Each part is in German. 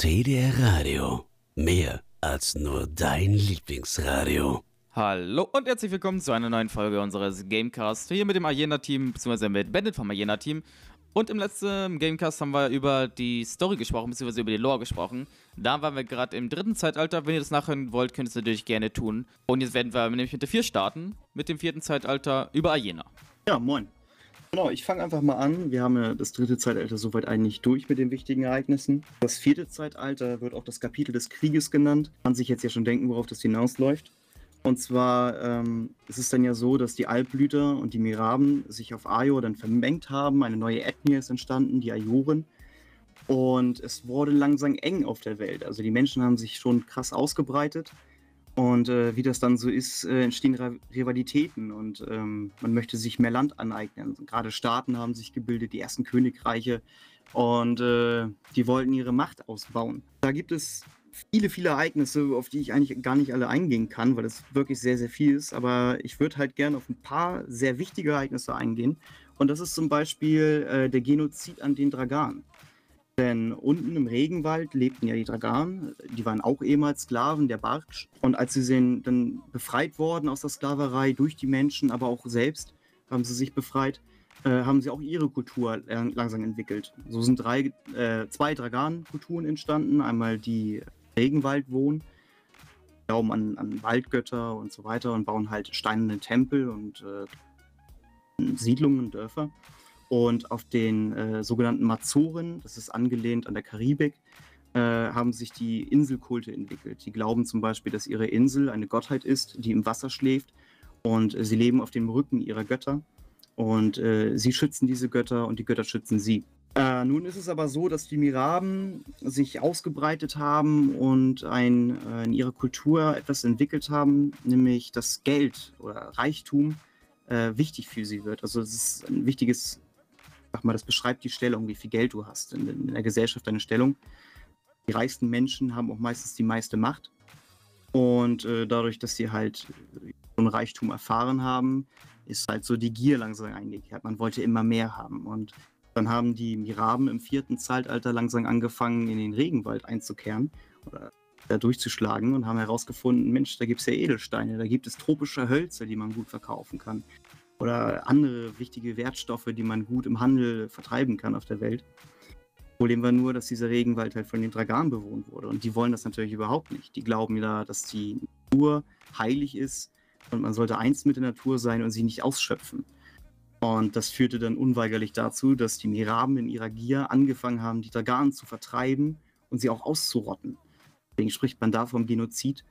TDR Radio. Mehr als nur dein Lieblingsradio. Hallo und herzlich willkommen zu einer neuen Folge unseres Gamecast. Hier mit dem Arena-Team, beziehungsweise mit Bandit vom Arena-Team. Und im letzten Gamecast haben wir über die Story gesprochen, beziehungsweise über die Lore gesprochen. Da waren wir gerade im dritten Zeitalter. Wenn ihr das nachhören wollt, könnt ihr es natürlich gerne tun. Und jetzt werden wir nämlich mit der 4 starten, mit dem vierten Zeitalter über Arena. Ja, moin. Genau, ich fange einfach mal an. Wir haben ja das dritte Zeitalter soweit eigentlich durch mit den wichtigen Ereignissen. Das vierte Zeitalter wird auch das Kapitel des Krieges genannt. Man sich jetzt ja schon denken, worauf das hinausläuft. Und zwar ähm, ist es dann ja so, dass die Altblüter und die Miraben sich auf Ajo dann vermengt haben. Eine neue Ethnie ist entstanden, die Ajoren. Und es wurde langsam eng auf der Welt. Also die Menschen haben sich schon krass ausgebreitet. Und äh, wie das dann so ist, äh, entstehen Rivalitäten und ähm, man möchte sich mehr Land aneignen. Gerade Staaten haben sich gebildet, die ersten Königreiche und äh, die wollten ihre Macht ausbauen. Da gibt es viele, viele Ereignisse, auf die ich eigentlich gar nicht alle eingehen kann, weil es wirklich sehr, sehr viel ist. Aber ich würde halt gerne auf ein paar sehr wichtige Ereignisse eingehen. Und das ist zum Beispiel äh, der Genozid an den Dragan. Denn unten im Regenwald lebten ja die Dragan, die waren auch ehemals Sklaven der Barksch. Und als sie dann befreit wurden aus der Sklaverei durch die Menschen, aber auch selbst haben sie sich befreit, äh, haben sie auch ihre Kultur langsam entwickelt. So sind drei, äh, zwei Dragan-Kulturen entstanden. Einmal die Regenwaldwohn, glauben an, an Waldgötter und so weiter und bauen halt steinerne Tempel und äh, Siedlungen, Dörfer. Und auf den äh, sogenannten Mazoren, das ist angelehnt an der Karibik, äh, haben sich die Inselkulte entwickelt. Die glauben zum Beispiel, dass ihre Insel eine Gottheit ist, die im Wasser schläft und äh, sie leben auf dem Rücken ihrer Götter. Und äh, sie schützen diese Götter und die Götter schützen sie. Äh, nun ist es aber so, dass die Miraben sich ausgebreitet haben und ein, äh, in ihrer Kultur etwas entwickelt haben, nämlich das Geld oder Reichtum wichtig für sie wird. Also es ist ein wichtiges sag mal, das beschreibt die Stellung, wie viel Geld du hast in, in der Gesellschaft, deine Stellung. Die reichsten Menschen haben auch meistens die meiste Macht. Und äh, dadurch, dass sie halt so ein Reichtum erfahren haben, ist halt so die Gier langsam eingekehrt. Man wollte immer mehr haben. Und dann haben die Miraben im vierten Zeitalter langsam angefangen, in den Regenwald einzukehren oder da durchzuschlagen und haben herausgefunden, Mensch, da gibt es ja Edelsteine, da gibt es tropische Hölzer, die man gut verkaufen kann oder andere wichtige Wertstoffe, die man gut im Handel vertreiben kann auf der Welt. Problem war nur, dass dieser Regenwald halt von den Dragan bewohnt wurde. Und die wollen das natürlich überhaupt nicht. Die glauben ja, dass die Natur heilig ist und man sollte eins mit der Natur sein und sie nicht ausschöpfen. Und das führte dann unweigerlich dazu, dass die Miraben in ihrer Gier angefangen haben, die Dragan zu vertreiben und sie auch auszurotten. Deswegen spricht man da vom Genozid.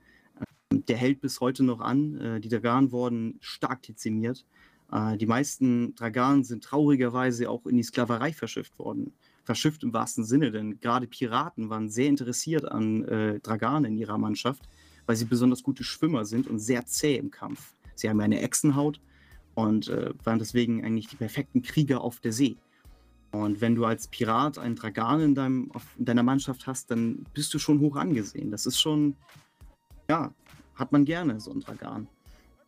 Ähm, der hält bis heute noch an. Äh, die Dragan wurden stark dezimiert. Äh, die meisten Draganen sind traurigerweise auch in die Sklaverei verschifft worden. Verschifft im wahrsten Sinne, denn gerade Piraten waren sehr interessiert an äh, Draganen in ihrer Mannschaft, weil sie besonders gute Schwimmer sind und sehr zäh im Kampf. Sie haben eine Echsenhaut und äh, waren deswegen eigentlich die perfekten Krieger auf der See. Und wenn du als Pirat einen Dragan in, deinem, in deiner Mannschaft hast, dann bist du schon hoch angesehen. Das ist schon, ja, hat man gerne, so ein Dragan.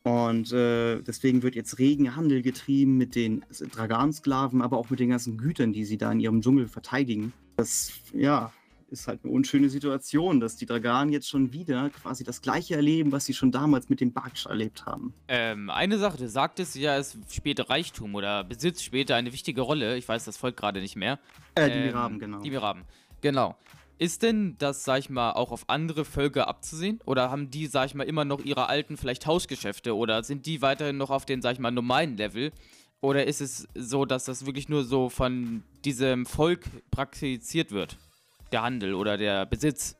Und äh, deswegen wird jetzt regen Handel getrieben mit den Dragansklaven, aber auch mit den ganzen Gütern, die sie da in ihrem Dschungel verteidigen. Das, ja, ist halt eine unschöne Situation, dass die Draganen jetzt schon wieder quasi das gleiche erleben, was sie schon damals mit dem Baksch erlebt haben. Ähm, eine Sache, du sagtest ja, es spielt Reichtum oder Besitz später eine wichtige Rolle. Ich weiß das folgt gerade nicht mehr. Äh, die ähm, Miraben, genau. Die Miraben, genau. Ist denn das, sag ich mal, auch auf andere Völker abzusehen? Oder haben die, sag ich mal, immer noch ihre alten vielleicht Hausgeschäfte? Oder sind die weiterhin noch auf den, sag ich mal, normalen Level? Oder ist es so, dass das wirklich nur so von diesem Volk praktiziert wird? Der Handel oder der Besitz?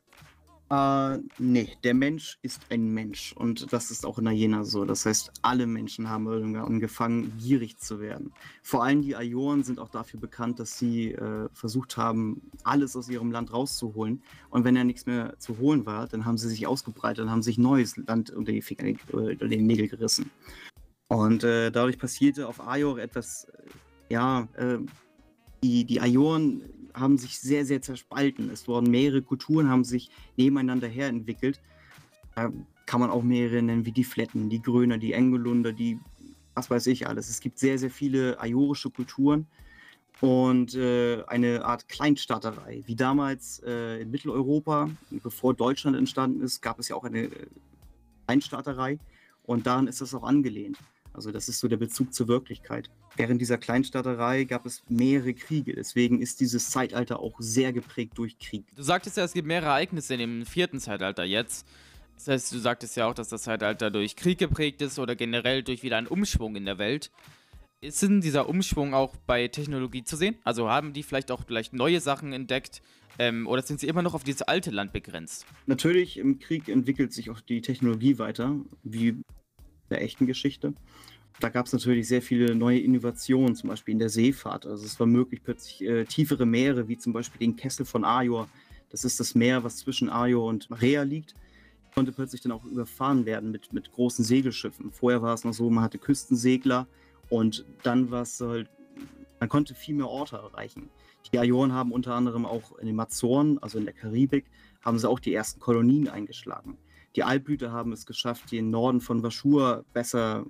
Äh, nee, der Mensch ist ein Mensch und das ist auch in Jena so. Das heißt, alle Menschen haben irgendwann angefangen, gierig zu werden. Vor allem die Ajoren sind auch dafür bekannt, dass sie äh, versucht haben, alles aus ihrem Land rauszuholen. Und wenn ja nichts mehr zu holen war, dann haben sie sich ausgebreitet und haben sich neues Land unter die, Finger, äh, die Nägel gerissen. Und äh, dadurch passierte auf Ajor etwas, äh, ja, äh, die, die Ajoren haben sich sehr, sehr zerspalten. Es wurden mehrere Kulturen, haben sich nebeneinander her entwickelt. Da kann man auch mehrere nennen, wie die Fletten, die Gröner, die Engelunder, die, was weiß ich alles. Es gibt sehr, sehr viele ajorische Kulturen. und äh, eine Art Kleinstaaterei. Wie damals äh, in Mitteleuropa, bevor Deutschland entstanden ist, gab es ja auch eine äh, Kleinstaaterei und daran ist das auch angelehnt. Also das ist so der Bezug zur Wirklichkeit. Während dieser Kleinstaaterei gab es mehrere Kriege. Deswegen ist dieses Zeitalter auch sehr geprägt durch Krieg. Du sagtest ja, es gibt mehrere Ereignisse in dem vierten Zeitalter jetzt. Das heißt, du sagtest ja auch, dass das Zeitalter durch Krieg geprägt ist oder generell durch wieder einen Umschwung in der Welt. Ist denn dieser Umschwung auch bei Technologie zu sehen? Also haben die vielleicht auch vielleicht neue Sachen entdeckt ähm, oder sind sie immer noch auf dieses alte Land begrenzt? Natürlich, im Krieg entwickelt sich auch die Technologie weiter, wie der echten Geschichte. Da gab es natürlich sehr viele neue Innovationen, zum Beispiel in der Seefahrt. Also es war möglich, plötzlich äh, tiefere Meere, wie zum Beispiel den Kessel von Ajor. Das ist das Meer, was zwischen Ajor und Marea liegt konnte plötzlich dann auch überfahren werden mit, mit großen Segelschiffen. Vorher war es noch so, man hatte Küstensegler und dann war es halt, man konnte viel mehr Orte erreichen. Die Ajoren haben unter anderem auch in den Azoren, also in der Karibik, haben sie auch die ersten Kolonien eingeschlagen. Die Altblüter haben es geschafft, den Norden von Vaschur besser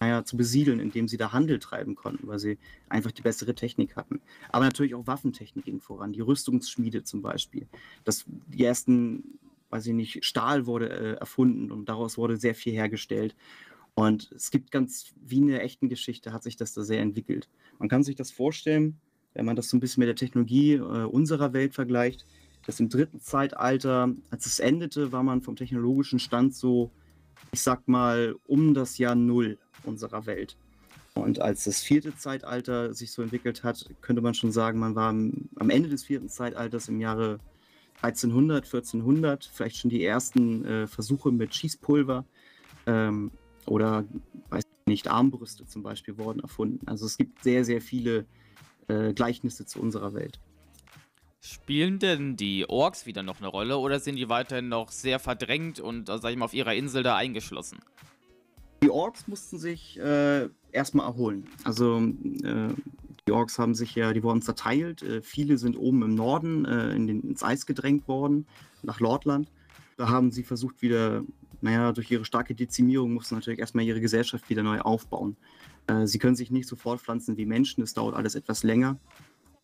naja, zu besiedeln, indem sie da Handel treiben konnten, weil sie einfach die bessere Technik hatten. Aber natürlich auch Waffentechnik ging voran, die Rüstungsschmiede zum Beispiel. Das, die ersten weiß ich nicht, Stahl wurde äh, erfunden und daraus wurde sehr viel hergestellt. Und es gibt ganz, wie in der echten Geschichte, hat sich das da sehr entwickelt. Man kann sich das vorstellen, wenn man das so ein bisschen mit der Technologie äh, unserer Welt vergleicht, dass im dritten Zeitalter, als es endete, war man vom technologischen Stand so, ich sag mal, um das Jahr Null unserer Welt. Und als das vierte Zeitalter sich so entwickelt hat, könnte man schon sagen, man war am, Ende des vierten Zeitalters im Jahre 1300, 1400, vielleicht schon die ersten äh, Versuche mit Schießpulver ähm, oder, weiß nicht, Armbrüste zum Beispiel wurden erfunden. Also es gibt sehr, sehr viele äh, Gleichnisse zu unserer Welt. Spielen denn die Orks wieder noch eine Rolle oder sind die weiterhin noch sehr verdrängt und, also, sag ich mal, auf ihrer Insel da eingeschlossen? Die Orks mussten sich äh, erstmal erholen. Also äh, die Orks haben sich ja, die wurden zerteilt. Äh, viele sind oben im Norden äh, in den, ins Eis gedrängt worden, nach Lordland. Da haben sie versucht wieder, naja, durch ihre starke Dezimierung mussten natürlich erstmal ihre Gesellschaft wieder neu aufbauen. Äh, sie können sich nicht so fortpflanzen wie Menschen, das dauert alles etwas länger.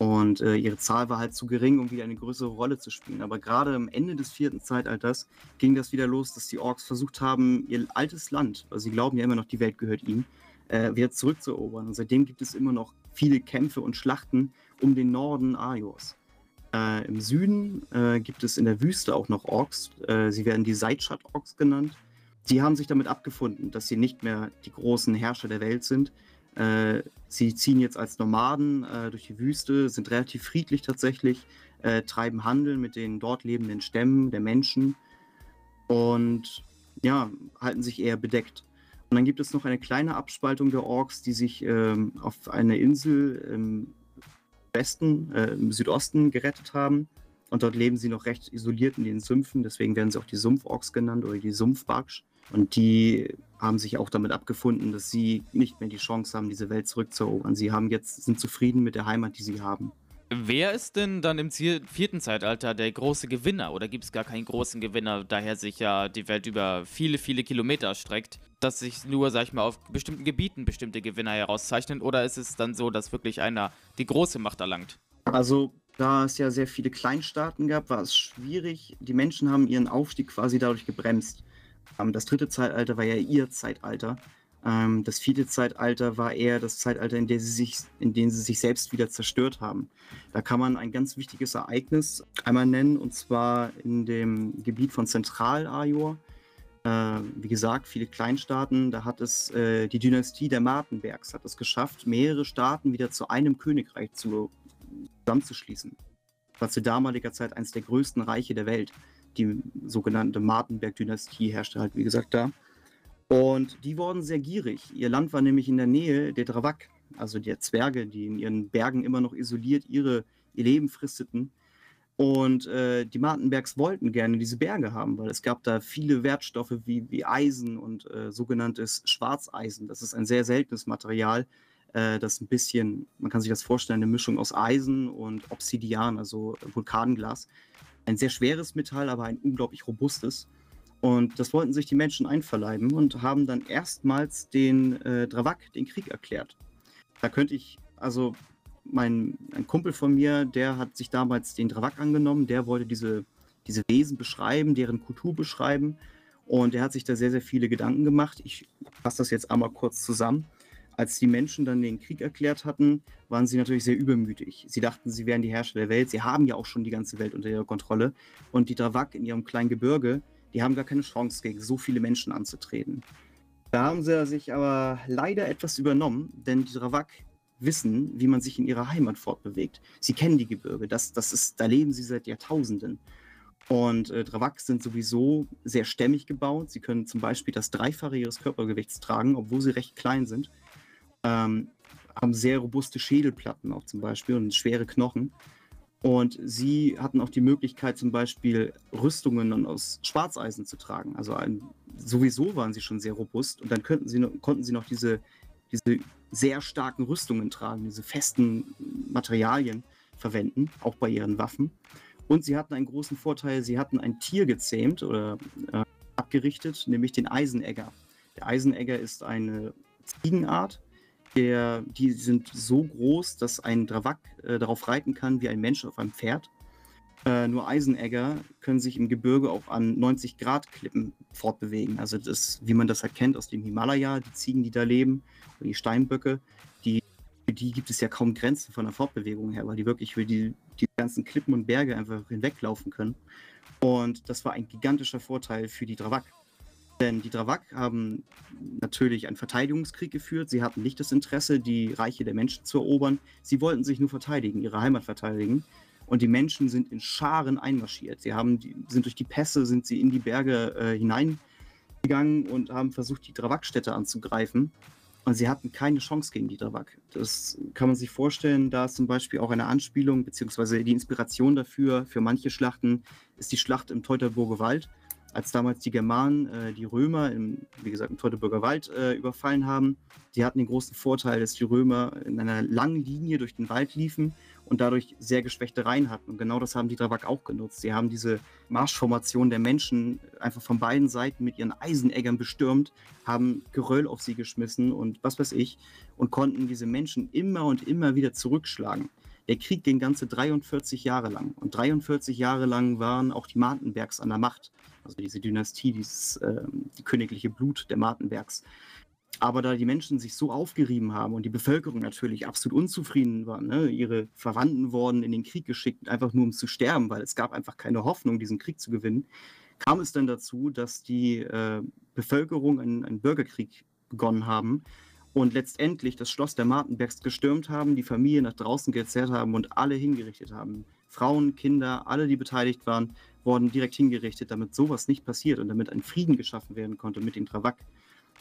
Und äh, ihre Zahl war halt zu gering, um wieder eine größere Rolle zu spielen. Aber gerade am Ende des vierten Zeitalters ging das wieder los, dass die Orks versucht haben, ihr altes Land, also sie glauben ja immer noch, die Welt gehört ihnen, äh, wieder zurückzuerobern. Und seitdem gibt es immer noch viele Kämpfe und Schlachten um den Norden Ajors. Äh, Im Süden äh, gibt es in der Wüste auch noch Orks. Äh, sie werden die Seitschat-Orks genannt. Sie haben sich damit abgefunden, dass sie nicht mehr die großen Herrscher der Welt sind. Äh, sie ziehen jetzt als Nomaden äh, durch die Wüste, sind relativ friedlich tatsächlich, äh, treiben Handel mit den dort lebenden Stämmen der Menschen und ja, halten sich eher bedeckt. Und dann gibt es noch eine kleine Abspaltung der Orks, die sich ähm, auf eine Insel im Westen, äh, im Südosten gerettet haben. Und dort leben sie noch recht isoliert in den Sümpfen. Deswegen werden sie auch die Sumpforks genannt oder die Sumpfbarksch. Und die haben sich auch damit abgefunden, dass sie nicht mehr die Chance haben, diese Welt zurückzuerobern. Sie haben jetzt, sind zufrieden mit der Heimat, die sie haben. Wer ist denn dann im vierten Zeitalter der große Gewinner? Oder gibt es gar keinen großen Gewinner, daher sich ja die Welt über viele, viele Kilometer erstreckt, dass sich nur, sag ich mal, auf bestimmten Gebieten bestimmte Gewinner herauszeichnen? Oder ist es dann so, dass wirklich einer die große Macht erlangt? Also, da es ja sehr viele Kleinstaaten gab, war es schwierig. Die Menschen haben ihren Aufstieg quasi dadurch gebremst. Ähm, das dritte Zeitalter war ja ihr Zeitalter. Ähm, das vierte Zeitalter war eher das Zeitalter, in dem, sie sich, in dem sie sich selbst wieder zerstört haben. Da kann man ein ganz wichtiges Ereignis einmal nennen, und zwar in dem Gebiet von Zentral-Ajor. Äh, wie gesagt, viele Kleinstaaten, da hat es äh, die Dynastie der Martenbergs hat es geschafft, mehrere Staaten wieder zu einem Königreich zu, zusammenzuschließen. Das war zu damaliger Zeit eines der größten Reiche der Welt. Die sogenannte Martenberg-Dynastie herrschte halt, wie gesagt, da. Und die wurden sehr gierig. Ihr Land war nämlich in der Nähe der Dravak, also der Zwerge, die in ihren Bergen immer noch isoliert ihre, ihr Leben fristeten. Und äh, die Martenbergs wollten gerne diese Berge haben, weil es gab da viele Wertstoffe wie, wie Eisen und äh, sogenanntes Schwarzeisen. Das ist ein sehr seltenes Material, äh, das ein bisschen, man kann sich das vorstellen, eine Mischung aus Eisen und Obsidian, also Vulkanglas. Ein sehr schweres Metall, aber ein unglaublich robustes. Und das wollten sich die Menschen einverleiben und haben dann erstmals den äh, Dravak den Krieg erklärt. Da könnte ich, also mein ein Kumpel von mir, der hat sich damals den Dravak angenommen, der wollte diese, diese Wesen beschreiben, deren Kultur beschreiben. Und er hat sich da sehr, sehr viele Gedanken gemacht. Ich fasse das jetzt einmal kurz zusammen. Als die Menschen dann den Krieg erklärt hatten, waren sie natürlich sehr übermütig. Sie dachten, sie wären die Herrscher der Welt. Sie haben ja auch schon die ganze Welt unter ihrer Kontrolle. Und die Dravak in ihrem kleinen Gebirge, die haben gar keine Chance, gegen so viele Menschen anzutreten. Da haben sie sich aber leider etwas übernommen, denn die Dravak wissen, wie man sich in ihrer Heimat fortbewegt. Sie kennen die Gebirge, das, das ist, da leben sie seit Jahrtausenden. Und äh, Dravak sind sowieso sehr stämmig gebaut. Sie können zum Beispiel das Dreifache ihres Körpergewichts tragen, obwohl sie recht klein sind. Ähm, haben sehr robuste Schädelplatten auch zum Beispiel und schwere Knochen. Und sie hatten auch die Möglichkeit, zum Beispiel Rüstungen aus Schwarzeisen zu tragen. Also ein, sowieso waren sie schon sehr robust und dann könnten sie, konnten sie noch diese, diese sehr starken Rüstungen tragen, diese festen Materialien verwenden, auch bei ihren Waffen. Und sie hatten einen großen Vorteil, sie hatten ein Tier gezähmt oder äh, abgerichtet, nämlich den Eisenegger. Der Eisenegger ist eine Ziegenart, der, die sind so groß, dass ein Dravak äh, darauf reiten kann wie ein Mensch auf einem Pferd. Äh, nur Eisenegger können sich im Gebirge auch an 90 Grad Klippen fortbewegen. Also das, wie man das halt kennt aus dem Himalaya, die Ziegen, die da leben, oder die Steinböcke, die, für die gibt es ja kaum Grenzen von der Fortbewegung her, weil die wirklich für die, die ganzen Klippen und Berge einfach hinweglaufen können. Und das war ein gigantischer Vorteil für die Dravak. Denn die Dravak haben natürlich einen Verteidigungskrieg geführt. Sie hatten nicht das Interesse, die Reiche der Menschen zu erobern. Sie wollten sich nur verteidigen, ihre Heimat verteidigen. Und die Menschen sind in Scharen einmarschiert. Sie haben die, sind durch die Pässe, sind sie in die Berge äh, hineingegangen und haben versucht, die Dravak-Städte anzugreifen. Und sie hatten keine Chance gegen die Dravak. Das kann man sich vorstellen, da ist zum Beispiel auch eine Anspielung, beziehungsweise die Inspiration dafür, für manche Schlachten, ist die Schlacht im Teutoburger Wald als damals die Germanen äh, die Römer, im, wie gesagt, im Teutoburger Wald äh, überfallen haben. Sie hatten den großen Vorteil, dass die Römer in einer langen Linie durch den Wald liefen und dadurch sehr geschwächte Reihen hatten. Und genau das haben die Dravak auch genutzt. Sie haben diese Marschformation der Menschen einfach von beiden Seiten mit ihren Eiseneggern bestürmt, haben Geröll auf sie geschmissen und was weiß ich und konnten diese Menschen immer und immer wieder zurückschlagen. Der Krieg ging ganze 43 Jahre lang. Und 43 Jahre lang waren auch die Martenbergs an der Macht also diese Dynastie, dieses äh, die königliche Blut der Martenbergs. Aber da die Menschen sich so aufgerieben haben und die Bevölkerung natürlich absolut unzufrieden war, ne? ihre Verwandten wurden in den Krieg geschickt, einfach nur um zu sterben, weil es gab einfach keine Hoffnung, diesen Krieg zu gewinnen, kam es dann dazu, dass die äh, Bevölkerung einen, einen Bürgerkrieg begonnen haben und letztendlich das Schloss der Martenbergs gestürmt haben, die Familie nach draußen gezerrt haben und alle hingerichtet haben. Frauen, Kinder, alle, die beteiligt waren, wurden direkt hingerichtet, damit sowas nicht passiert und damit ein Frieden geschaffen werden konnte mit den Dravak.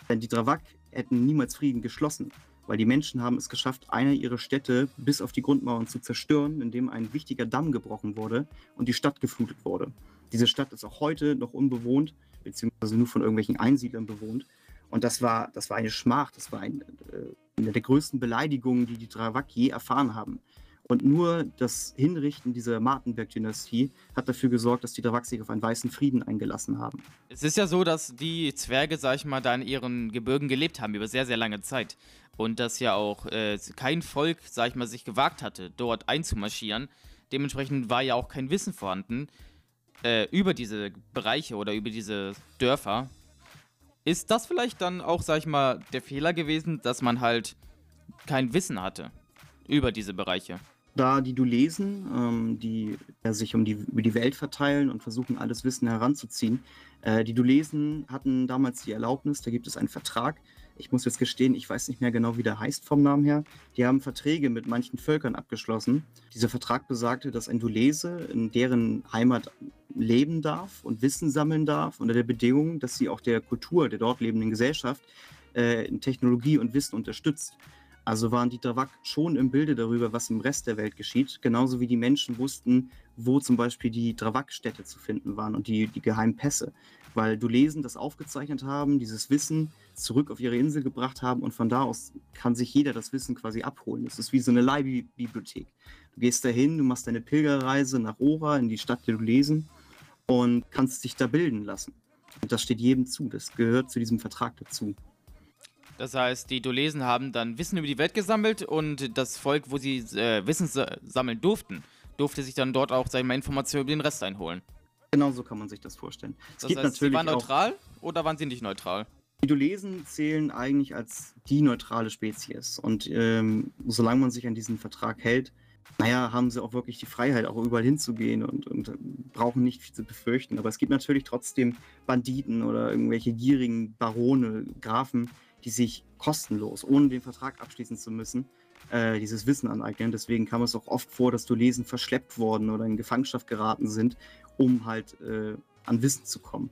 Denn die Dravak hätten niemals Frieden geschlossen, weil die Menschen haben es geschafft, eine ihrer Städte bis auf die Grundmauern zu zerstören, indem ein wichtiger Damm gebrochen wurde und die Stadt geflutet wurde. Diese Stadt ist auch heute noch unbewohnt, beziehungsweise nur von irgendwelchen Einsiedlern bewohnt. Und das war, das war eine Schmach, das war ein, äh, eine der größten Beleidigungen, die die Dravak je erfahren haben. Und nur das Hinrichten dieser Martenberg-Dynastie hat dafür gesorgt, dass die Dravak sich auf einen weißen Frieden eingelassen haben. Es ist ja so, dass die Zwerge, sag ich mal, da in ihren Gebirgen gelebt haben, über sehr, sehr lange Zeit. Und dass ja auch äh, kein Volk, sag ich mal, sich gewagt hatte, dort einzumarschieren. Dementsprechend war ja auch kein Wissen vorhanden äh, über diese Bereiche oder über diese Dörfer. Ist das vielleicht dann auch, sag ich mal, der Fehler gewesen, dass man halt kein Wissen hatte über diese Bereiche? da die du lesen, ähm, die ja, sich um die, über die Welt verteilen und versuchen, alles Wissen heranzuziehen. Äh, die du lesen hatten damals die Erlaubnis, da gibt es einen Vertrag. Ich muss jetzt gestehen, ich weiß nicht mehr genau, wie der heißt vom Namen her. Die haben Verträge mit manchen Völkern abgeschlossen. Dieser Vertrag besagte, dass ein Dulese in deren Heimat leben darf und Wissen sammeln darf, unter der Bedingung, dass sie auch der Kultur der dort lebenden Gesellschaft äh, in Technologie und Wissen unterstützt. Also waren die Dravak schon im Bilde darüber, was im Rest der Welt geschieht, genauso wie die Menschen wussten, wo zum Beispiel die Dravak-Städte zu finden waren und die, die geheimen Pässe. Weil Dulesen das aufgezeichnet haben, dieses Wissen zurück auf ihre Insel gebracht haben und von da aus kann sich jeder das Wissen quasi abholen. Es ist wie so eine Leihbibliothek. Du gehst dahin, du machst deine Pilgerreise nach Ora in die Stadt der Dulesen und kannst dich da bilden lassen. Und das steht jedem zu, das gehört zu diesem Vertrag dazu. Das heißt, die Dolesen haben dann Wissen über die Welt gesammelt und das Volk, wo sie äh, Wissen sammeln durften, durfte sich dann dort auch seine Informationen über den Rest einholen. Genau so kann man sich das vorstellen. Es das heißt, sie waren neutral oder waren sie nicht neutral? Die Dolesen zählen eigentlich als die neutrale Spezies. Und ähm, solange man sich an diesen Vertrag hält, naja, haben sie auch wirklich die Freiheit, auch überall hinzugehen und, und brauchen nicht viel zu befürchten. Aber es gibt natürlich trotzdem Banditen oder irgendwelche gierigen Barone, Grafen, die sich kostenlos, ohne den Vertrag abschließen zu müssen, äh, dieses Wissen aneignen. Deswegen kam es auch oft vor, dass Dolesen verschleppt worden oder in Gefangenschaft geraten sind, um halt äh, an Wissen zu kommen.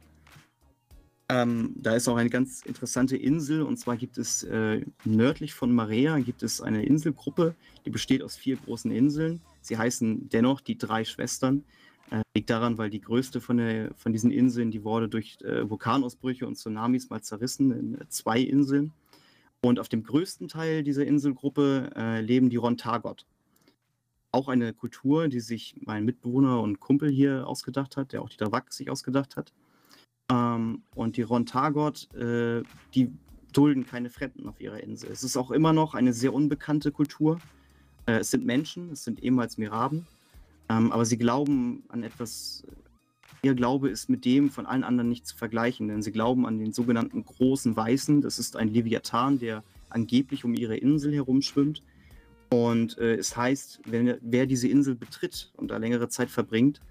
Ähm, da ist auch eine ganz interessante Insel und zwar gibt es äh, nördlich von Marea gibt es eine Inselgruppe, die besteht aus vier großen Inseln. Sie heißen dennoch die drei Schwestern. Äh, liegt daran, weil die größte von, der, von diesen Inseln, die wurde durch äh, Vulkanausbrüche und Tsunamis mal zerrissen in äh, zwei Inseln. Und auf dem größten Teil dieser Inselgruppe äh, leben die Rontagot. Auch eine Kultur, die sich mein Mitbewohner und Kumpel hier ausgedacht hat, der auch die Dravak sich ausgedacht hat. Ähm, und die Rontagot, äh, die dulden keine Fremden auf ihrer Insel. Es ist auch immer noch eine sehr unbekannte Kultur. Äh, es sind Menschen, es sind ehemals Miraben, ähm, aber sie glauben an etwas. Ihr Glaube ist mit dem von allen anderen nicht zu vergleichen, denn sie glauben an den sogenannten großen Weißen. Das ist ein Leviathan, der angeblich um ihre Insel herumschwimmt. Und äh, es heißt, wenn, wer diese Insel betritt und da längere Zeit verbringt,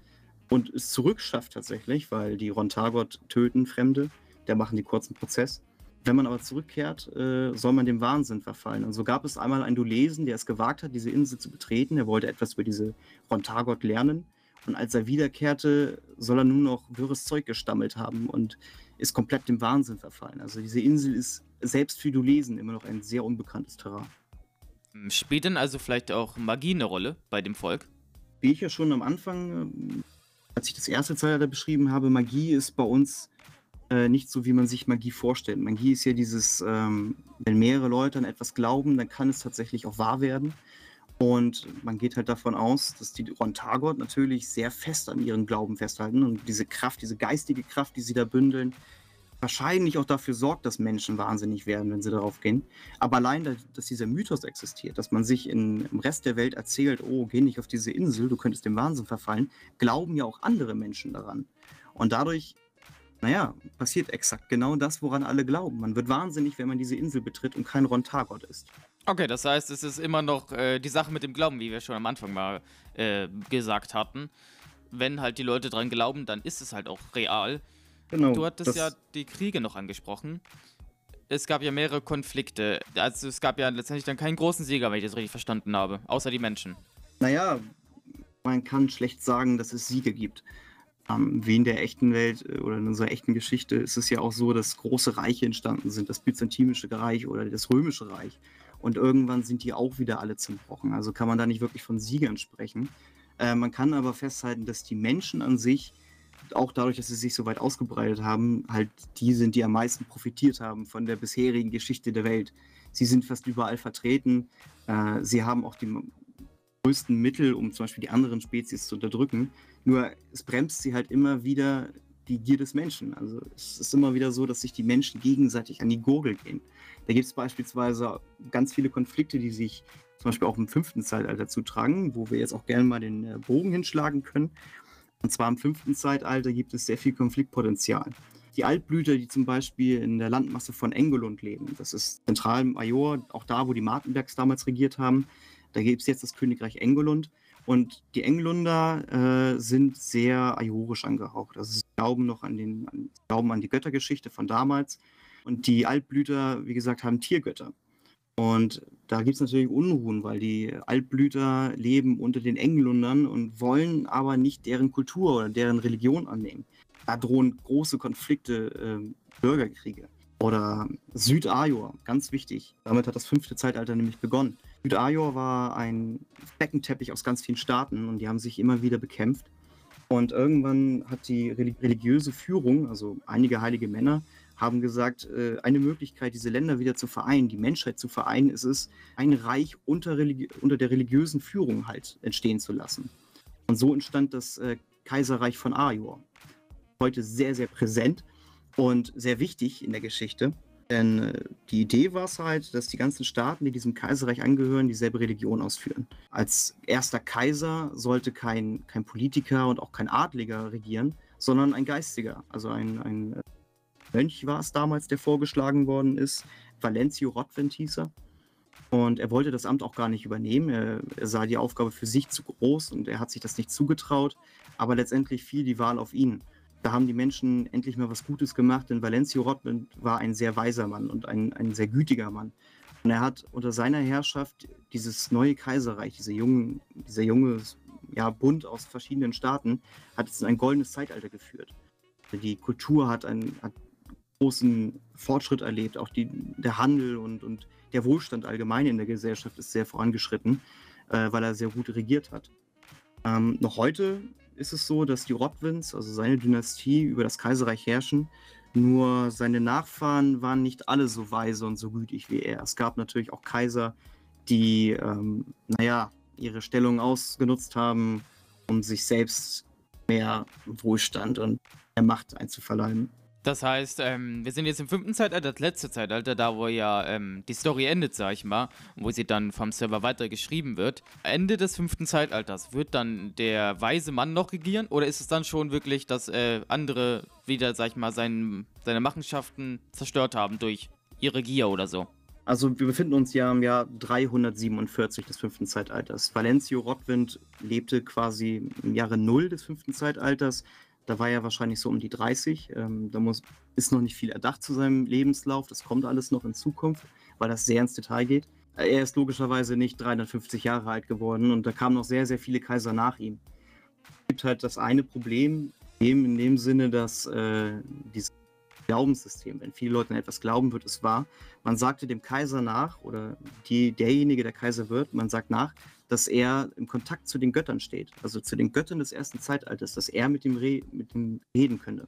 und es zurückschafft tatsächlich, weil die Rontagot töten Fremde, der machen die kurzen Prozess. Wenn man aber zurückkehrt, äh, soll man dem Wahnsinn verfallen. Und so gab es einmal einen Dulesen, der es gewagt hat, diese Insel zu betreten. Er wollte etwas über diese Rontagot lernen. Und als er wiederkehrte, soll er nun noch wirres Zeug gestammelt haben und ist komplett dem Wahnsinn verfallen. Also diese Insel ist selbst für Dulesen immer noch ein sehr unbekanntes Terrain. Spielt denn also vielleicht auch Magie eine Rolle bei dem Volk? Wie ich ja schon am Anfang als ich das erste Zeitalter beschrieben habe, Magie ist bei uns äh, nicht so, wie man sich Magie vorstellt. Magie ist ja dieses, ähm, wenn mehrere Leute an etwas glauben, dann kann es tatsächlich auch wahr werden. Und man geht halt davon aus, dass die Rontagot natürlich sehr fest an ihren Glauben festhalten und diese Kraft, diese geistige Kraft, die sie da bündeln, wahrscheinlich auch dafür sorgt, dass Menschen wahnsinnig werden, wenn sie darauf gehen. Aber allein, dass dieser Mythos existiert, dass man sich in, im Rest der Welt erzählt, oh, geh nicht auf diese Insel, du könntest dem Wahnsinn verfallen, glauben ja auch andere Menschen daran. Und dadurch, naja, passiert exakt genau das, woran alle glauben. Man wird wahnsinnig, wenn man diese Insel betritt und kein Rontagot ist. Okay, das heißt, es ist immer noch äh, die Sache mit dem Glauben, wie wir schon am Anfang mal äh, gesagt hatten. Wenn halt die Leute dran glauben, dann ist es halt auch real. Genau. Du hattest ja die Kriege noch angesprochen. Es gab ja mehrere Konflikte. Also es gab ja letztendlich dann keinen großen Sieger, wenn ich das richtig verstanden habe. Außer die Menschen. Naja, man kann schlecht sagen, dass es Siege gibt. Ähm, wie in der echten Welt äh, oder in unserer echten Geschichte ist es ja auch so, dass große Reiche entstanden sind. Das Byzantinische Reich oder das Römische Reich. Und irgendwann sind die auch wieder alle zerbrochen. Also kann man da nicht wirklich von Siegern sprechen. Äh, man kann aber festhalten, dass die Menschen an sich auch dadurch, dass sie sich so weit ausgebreitet haben, halt die sind, die am meisten profitiert haben von der bisherigen Geschichte der Welt. Sie sind fast überall vertreten. Äh, sie haben auch die größten Mittel, um zum Beispiel die anderen Spezies zu unterdrücken. Nur es bremst sie halt immer wieder die Gier des Menschen. Also es ist immer wieder so, dass sich die Menschen gegenseitig an die Gurgel gehen. Da gibt es beispielsweise ganz viele Konflikte, die sich zum Beispiel auch im fünften Zeitalter zutragen, wo wir jetzt auch gerne mal den äh, Bogen hinschlagen können. Und zwar im fünften Zeitalter gibt es sehr viel Konfliktpotenzial. Die Altblüter, die zum Beispiel in der Landmasse von Engelund leben, das ist zentral im Major, auch da, wo die Martenbergs damals regiert haben, da gibt es jetzt das Königreich Engelund. Und die Engelunder äh, sind sehr ayorisch angehaucht. Also sie glauben noch an, den, an, glauben an die Göttergeschichte von damals. Und die Altblüter, wie gesagt, haben Tiergötter. Und da gibt es natürlich Unruhen, weil die Altblüter leben unter den Englundern und wollen aber nicht deren Kultur oder deren Religion annehmen. Da drohen große Konflikte, äh, Bürgerkriege. Oder Südajor, ganz wichtig. Damit hat das fünfte Zeitalter nämlich begonnen. Südajor war ein Beckenteppich aus ganz vielen Staaten und die haben sich immer wieder bekämpft. Und irgendwann hat die religiöse Führung, also einige heilige Männer, haben gesagt, äh, eine Möglichkeit, diese Länder wieder zu vereinen, die Menschheit zu vereinen, ist es, ein Reich unter, unter der religiösen Führung halt entstehen zu lassen. Und so entstand das äh, Kaiserreich von Ajor. Heute sehr, sehr präsent und sehr wichtig in der Geschichte. Denn äh, die Idee war es halt, dass die ganzen Staaten, die diesem Kaiserreich angehören, dieselbe Religion ausführen. Als erster Kaiser sollte kein, kein Politiker und auch kein Adliger regieren, sondern ein Geistiger. Also ein, ein Mönch war es damals, der vorgeschlagen worden ist. Valencio Rotwind hieß er. Und er wollte das Amt auch gar nicht übernehmen. Er, er, sah die Aufgabe für sich zu groß und er hat sich das nicht zugetraut. Aber letztendlich fiel die Wahl auf ihn. Da haben die Menschen endlich mal was Gutes gemacht, denn Valencio Rotwind war ein sehr weiser Mann und ein, ein sehr gütiger Mann. Und er hat unter seiner Herrschaft dieses neue Kaiserreich, diese jungen, dieser junge ja, Bund aus verschiedenen Staaten, hat es in ein goldenes Zeitalter geführt. Die Kultur hat einen, hat großen Fortschritt erlebt, auch die, der Handel und, und der Wohlstand allgemein in der Gesellschaft ist sehr vorangeschritten, äh, weil er sehr gut regiert hat. Ähm, noch heute ist es so, dass die Rodwins, also seine Dynastie, über das Kaiserreich herrschen. Nur seine Nachfahren waren nicht alle so weise und so gütig wie er. Es gab natürlich auch Kaiser, die, ähm, naja, ihre Stellung ausgenutzt haben, um sich selbst mehr Wohlstand und mehr Macht einzuverleiben. Das heißt, ähm, wir sind jetzt im fünften Zeitalter, das letzte Zeitalter, da wo ja ähm, die Story endet, sag ich mal, wo sie dann vom Server weiter geschrieben wird. Ende des fünften Zeitalters, wird dann der weise Mann noch regieren oder ist es dann schon wirklich, dass äh, andere wieder, sag ich mal, sein, seine Machenschaften zerstört haben durch ihre Gier oder so? Also wir befinden uns ja im Jahr 347 des fünften Zeitalters. Valencio Rottwind lebte quasi im Jahre Null des fünften Zeitalters da war er wahrscheinlich so um die 30. Ähm, da muss, ist noch nicht viel erdacht zu seinem Lebenslauf. Das kommt alles noch in Zukunft, weil das sehr ins Detail geht. Er ist logischerweise nicht 350 Jahre alt geworden und da kamen noch sehr, sehr viele Kaiser nach ihm. Es gibt halt das eine Problem, in dem Sinne, dass äh, dieses Glaubenssystem, wenn viele Leute an etwas glauben, wird es wahr. Man sagte dem Kaiser nach, oder die, derjenige, der Kaiser wird, man sagt nach, dass er im Kontakt zu den Göttern steht, also zu den Göttern des ersten Zeitalters, dass er mit dem, Re mit dem reden könne.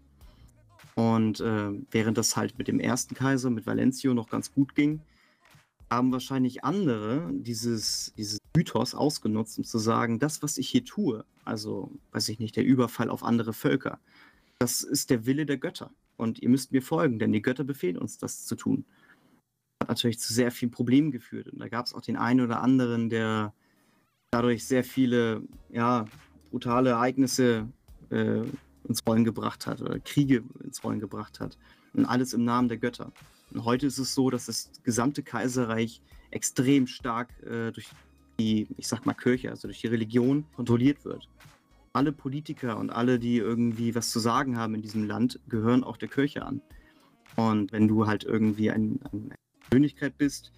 Und äh, während das halt mit dem ersten Kaiser, mit Valencio, noch ganz gut ging, haben wahrscheinlich andere dieses, dieses Mythos ausgenutzt, um zu sagen, das, was ich hier tue, also, weiß ich nicht, der Überfall auf andere Völker, das ist der Wille der Götter. Und ihr müsst mir folgen, denn die Götter befehlen uns, das zu tun. Hat natürlich zu sehr vielen Problemen geführt. Und da gab es auch den einen oder anderen, der dadurch sehr viele ja, brutale Ereignisse äh, ins Rollen gebracht hat oder Kriege ins Rollen gebracht hat. Und alles im Namen der Götter. Und heute ist es so, dass das gesamte Kaiserreich extrem stark äh, durch die, ich sag mal, Kirche, also durch die Religion kontrolliert wird. Alle Politiker und alle, die irgendwie was zu sagen haben in diesem Land, gehören auch der Kirche an. Und wenn du halt irgendwie ein, eine Persönlichkeit bist,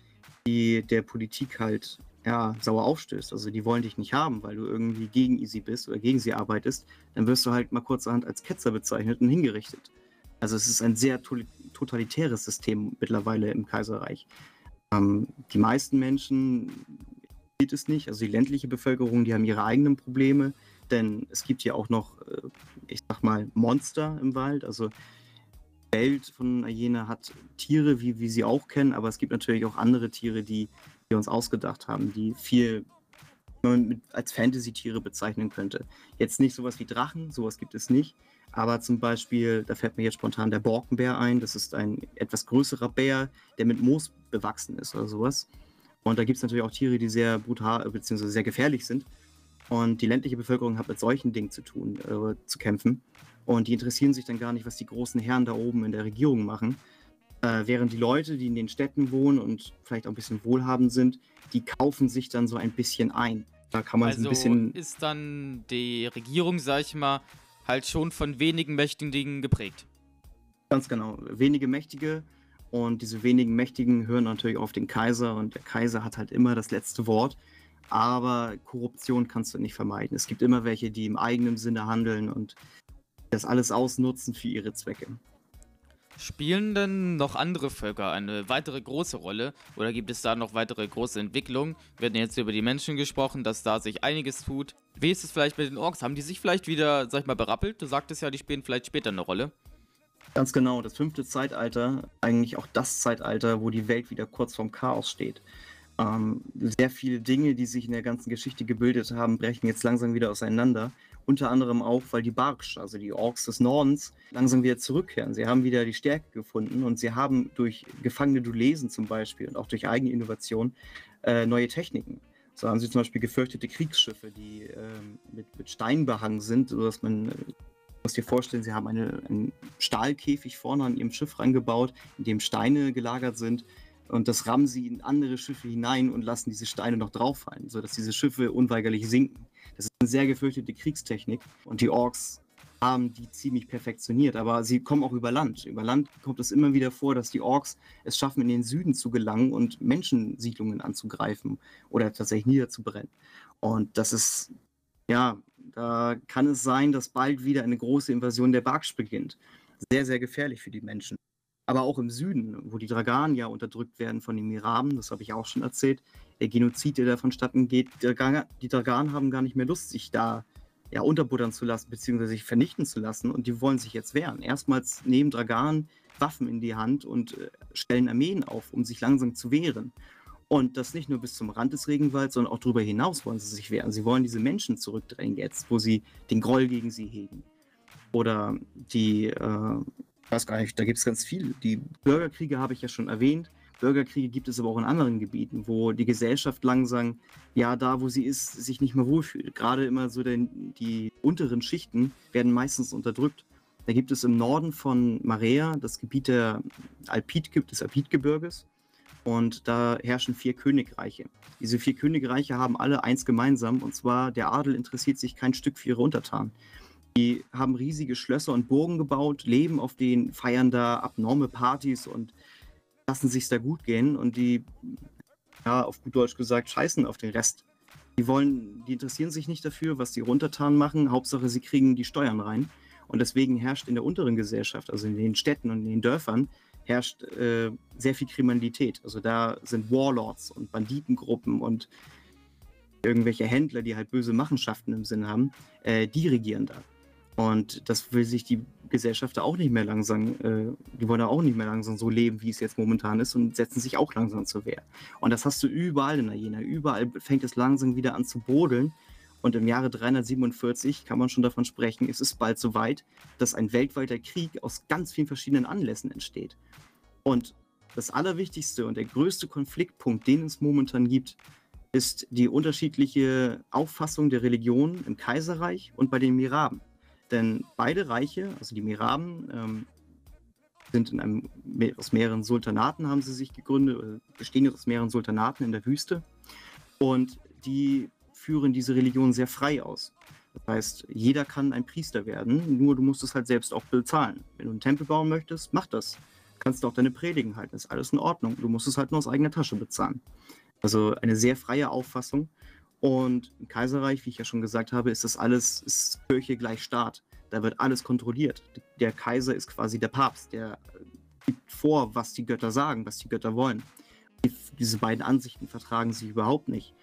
die der Politik halt ja, sauer aufstößt, also die wollen dich nicht haben, weil du irgendwie gegen sie bist oder gegen sie arbeitest, dann wirst du halt mal kurzerhand als Ketzer bezeichnet und hingerichtet. Also es ist ein sehr totalitäres System mittlerweile im Kaiserreich. Ähm, die meisten Menschen geht es nicht, also die ländliche Bevölkerung, die haben ihre eigenen Probleme, denn es gibt ja auch noch, äh, ich sag mal, Monster im Wald, also die Welt von Jena hat Tiere, wie wir sie auch kennen, aber es gibt natürlich auch andere Tiere, die wir uns ausgedacht haben, die viel man als Fantasy-Tiere bezeichnen könnte. Jetzt nicht sowas wie Drachen, sowas gibt es nicht. Aber zum Beispiel, da fällt mir jetzt spontan der Borkenbär ein. Das ist ein etwas größerer Bär, der mit Moos bewachsen ist oder sowas. Und da gibt es natürlich auch Tiere, die sehr brutal bzw. sehr gefährlich sind. Und die ländliche Bevölkerung hat mit solchen Dingen zu tun, äh, zu kämpfen. Und die interessieren sich dann gar nicht, was die großen Herren da oben in der Regierung machen, äh, während die Leute, die in den Städten wohnen und vielleicht auch ein bisschen wohlhabend sind, die kaufen sich dann so ein bisschen ein. Da kann man also so ein bisschen. Ist dann die Regierung, sag ich mal, halt schon von wenigen mächtigen Dingen geprägt. Ganz genau. Wenige Mächtige und diese wenigen Mächtigen hören natürlich auf den Kaiser und der Kaiser hat halt immer das letzte Wort. Aber Korruption kannst du nicht vermeiden. Es gibt immer welche, die im eigenen Sinne handeln und das alles ausnutzen für ihre Zwecke. Spielen denn noch andere Völker eine weitere große Rolle oder gibt es da noch weitere große Entwicklungen? Wir hatten jetzt über die Menschen gesprochen, dass da sich einiges tut. Wie ist es vielleicht mit den Orks? Haben die sich vielleicht wieder, sag ich mal, berappelt? Du sagtest ja, die spielen vielleicht später eine Rolle. Ganz genau, das fünfte Zeitalter, eigentlich auch das Zeitalter, wo die Welt wieder kurz vorm Chaos steht. Ähm, sehr viele Dinge, die sich in der ganzen Geschichte gebildet haben, brechen jetzt langsam wieder auseinander Unter anderem auch, weil die Barksch, also die Orks des Nordens, langsam wieder zurückkehren. Sie haben wieder die Stärke gefunden und sie haben durch gefangene Dulesen zum Beispiel und auch durch eigene Innovation äh, neue Techniken. So haben sie zum Beispiel gefürchtete Kriegsschiffe, die ähm, mit, mit Stein behangen sind, sodass man äh, muss dir vorstellen, sie haben eine, einen Stahlkäfig vorne an ihrem Schiff reingebaut, in dem Steine gelagert sind. Und das rammen sie in andere Schiffe hinein und lassen diese Steine noch drauffallen, sodass diese Schiffe unweigerlich sinken. Das ist eine sehr gefürchtete Kriegstechnik. Und die Orks haben die ziemlich perfektioniert, aber sie kommen auch über Land. Über Land kommt es immer wieder vor, dass die Orks es schaffen, in den Süden zu gelangen und Menschensiedlungen anzugreifen oder tatsächlich niederzubrennen. Und das ist, ja, da kann es sein, dass bald wieder eine große Invasion der Barksch beginnt. Sehr, sehr gefährlich für die Menschen. Aber auch im Süden, wo die Draganen ja unterdrückt werden von den Miraben, das habe ich auch schon erzählt, der Genozid, der da vonstatten geht, die Draganen haben gar nicht mehr Lust, sich da ja, unterbuttern zu lassen, beziehungsweise sich vernichten zu lassen. Und die wollen sich jetzt wehren. Erstmals nehmen Draganen Waffen in die Hand und äh, stellen Armeen auf, um sich langsam zu wehren. Und das nicht nur bis zum Rand des Regenwalds, sondern auch darüber hinaus wollen sie sich wehren. Sie wollen diese Menschen zurückdrängen jetzt, wo sie den Groll gegen sie hegen. Oder die, äh, weiß gar nicht, da gibt es ganz viele. Die Bürgerkriege habe ich ja schon erwähnt. Bürgerkriege gibt es aber auch in anderen Gebieten, wo die Gesellschaft langsam, ja, da wo sie ist, sich nicht mehr wohlfühlt. Gerade immer so den, die unteren Schichten werden meistens unterdrückt. Da gibt es im Norden von Marea das Gebiet der Alpid, des Alpidgebirges. Und da herrschen vier Königreiche. Diese vier Königreiche haben alle eins gemeinsam, und zwar der Adel interessiert sich kein Stück für ihre Untertanen. Die haben riesige Schlösser und Burgen gebaut, leben auf den, feiern da abnorme Partys und lassen sich da gut gehen und die, ja, auf gut Deutsch gesagt, scheißen auf den Rest. Die wollen, die interessieren sich nicht dafür, was die runtertan machen. Hauptsache, sie kriegen die Steuern rein. Und deswegen herrscht in der unteren Gesellschaft, also in den Städten und in den Dörfern, herrscht äh, sehr viel Kriminalität. Also da sind Warlords und Banditengruppen und irgendwelche Händler, die halt böse Machenschaften im Sinn haben, äh, die regieren da. Und das will sich die Gesellschaft auch nicht mehr langsam, äh, die wollen auch nicht mehr langsam so leben, wie es jetzt momentan ist und setzen sich auch langsam zur Wehr. Und das hast du überall in der Jena. Überall fängt es langsam wieder an zu brodeln. Und im Jahre 347 kann man schon davon sprechen, ist es bald so weit, dass ein weltweiter Krieg aus ganz vielen verschiedenen Anlässen entsteht. Und das Allerwichtigste und der größte Konfliktpunkt, den es momentan gibt, ist die unterschiedliche Auffassung der Religion im Kaiserreich und bei den Miraben. Denn beide Reiche, also die Miraben, ähm, sind in einem, aus mehreren Sultanaten haben sie sich gegründet, bestehen aus mehreren Sultanaten in der Wüste. Und die führen diese Religion sehr frei aus. Das heißt, jeder kann ein Priester werden, nur du musst es halt selbst auch bezahlen. Wenn du einen Tempel bauen möchtest, mach das. Kannst du auch deine Predigen halten, ist alles in Ordnung. Du musst es halt nur aus eigener Tasche bezahlen. Also eine sehr freie Auffassung. Und im Kaiserreich, wie ich ja schon gesagt habe, ist das alles, ist Kirche gleich Staat. Da wird alles kontrolliert. Der Kaiser ist quasi der Papst, der gibt vor, was die Götter sagen, was die Götter wollen. Diese beiden Ansichten vertragen sich überhaupt nicht.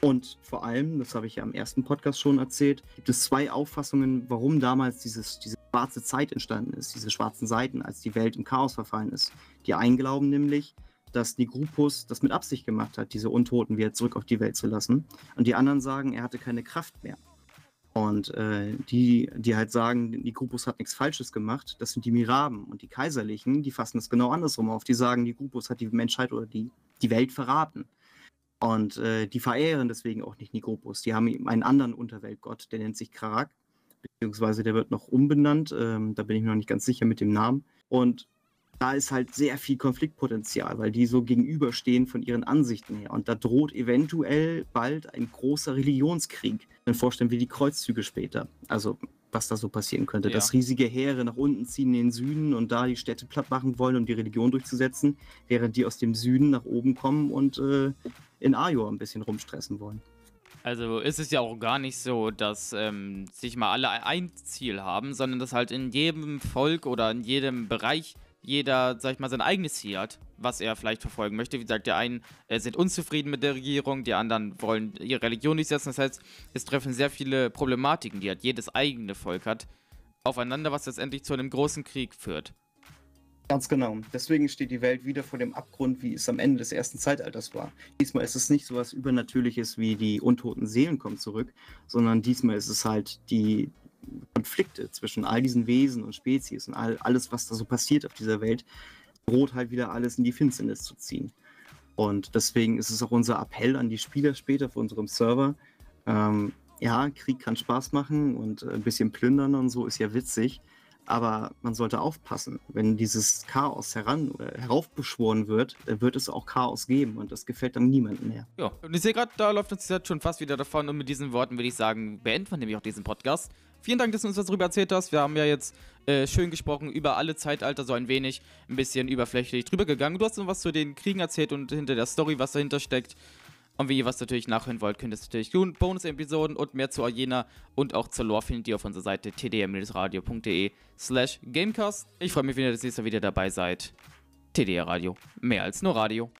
Und vor allem, das habe ich ja im ersten Podcast schon erzählt, gibt es zwei Auffassungen, warum damals dieses, diese schwarze Zeit entstanden ist, diese schwarzen Seiten, als die Welt im Chaos verfallen ist. Die einen glauben nämlich, dass Nigrupus das mit Absicht gemacht hat, diese Untoten wieder zurück auf die Welt zu lassen. Und die anderen sagen, er hatte keine Kraft mehr. Und äh, die, die halt sagen, Nigrupus hat nichts Falsches gemacht, das sind die Miraben. Und die Kaiserlichen, die fassen es genau andersrum auf. Die sagen, Nigrupus hat die Menschheit oder die, die Welt verraten. Und äh, die verehren deswegen auch nicht Nigrupus. Die haben einen anderen Unterweltgott, der nennt sich Karak, beziehungsweise der wird noch umbenannt. Ähm, da bin ich mir noch nicht ganz sicher mit dem Namen. Und da ist halt sehr viel Konfliktpotenzial, weil die so gegenüberstehen von ihren Ansichten her. Und da droht eventuell bald ein großer Religionskrieg. Dann vorstellen wir die Kreuzzüge später. Also was da so passieren könnte. Ja. Dass riesige Heere nach unten ziehen in den Süden und da die Städte platt machen wollen, um die Religion durchzusetzen, während die aus dem Süden nach oben kommen und äh, in Ajo ein bisschen rumstressen wollen. Also ist es ja auch gar nicht so, dass ähm, sich mal alle ein Ziel haben, sondern dass halt in jedem Volk oder in jedem Bereich jeder, sag ich mal, sein eigenes Ziel hat, was er vielleicht verfolgen möchte. Wie gesagt, die einen äh, sind unzufrieden mit der Regierung, die anderen wollen ihre Religion nicht setzen. Das heißt, es treffen sehr viele Problematiken, die halt jedes eigene Volk hat, aufeinander, was letztendlich zu einem großen Krieg führt. Ganz genau. Deswegen steht die Welt wieder vor dem Abgrund, wie es am Ende des ersten Zeitalters war. Diesmal ist es nicht so was Übernatürliches wie die untoten Seelen kommen zurück, sondern diesmal ist es halt die Konflikte zwischen all diesen Wesen und Spezies und all, alles, was da so passiert auf dieser Welt, droht halt wieder alles in die Finsternis zu ziehen. Und deswegen ist es auch unser Appell an die Spieler später auf unserem Server. Ähm, ja, Krieg kann Spaß machen und ein bisschen plündern und so ist ja witzig. Aber man sollte aufpassen. Wenn dieses Chaos heran oder heraufbeschworen wird, dann wird es auch Chaos geben und das gefällt dann niemandem mehr. Ja, und ich sehe gerade, da läuft uns jetzt schon fast wieder davon und mit diesen Worten würde ich sagen, beenden wir nämlich auch diesen Podcast. Vielen Dank, dass du uns darüber erzählt hast. Wir haben ja jetzt äh, schön gesprochen über alle Zeitalter, so ein wenig, ein bisschen überflächlich drüber gegangen. Du hast noch was zu den Kriegen erzählt und hinter der Story, was dahinter steckt. Und wenn ihr was natürlich nachhören wollt, könnt ihr es natürlich tun. Bonus-Episoden und mehr zu Arena und auch zur Lore findet ihr auf unserer Seite tdm-radio.de slash gamecast. Ich freue mich, wenn ihr das nächste Mal wieder dabei seid. TDR Radio. Mehr als nur Radio.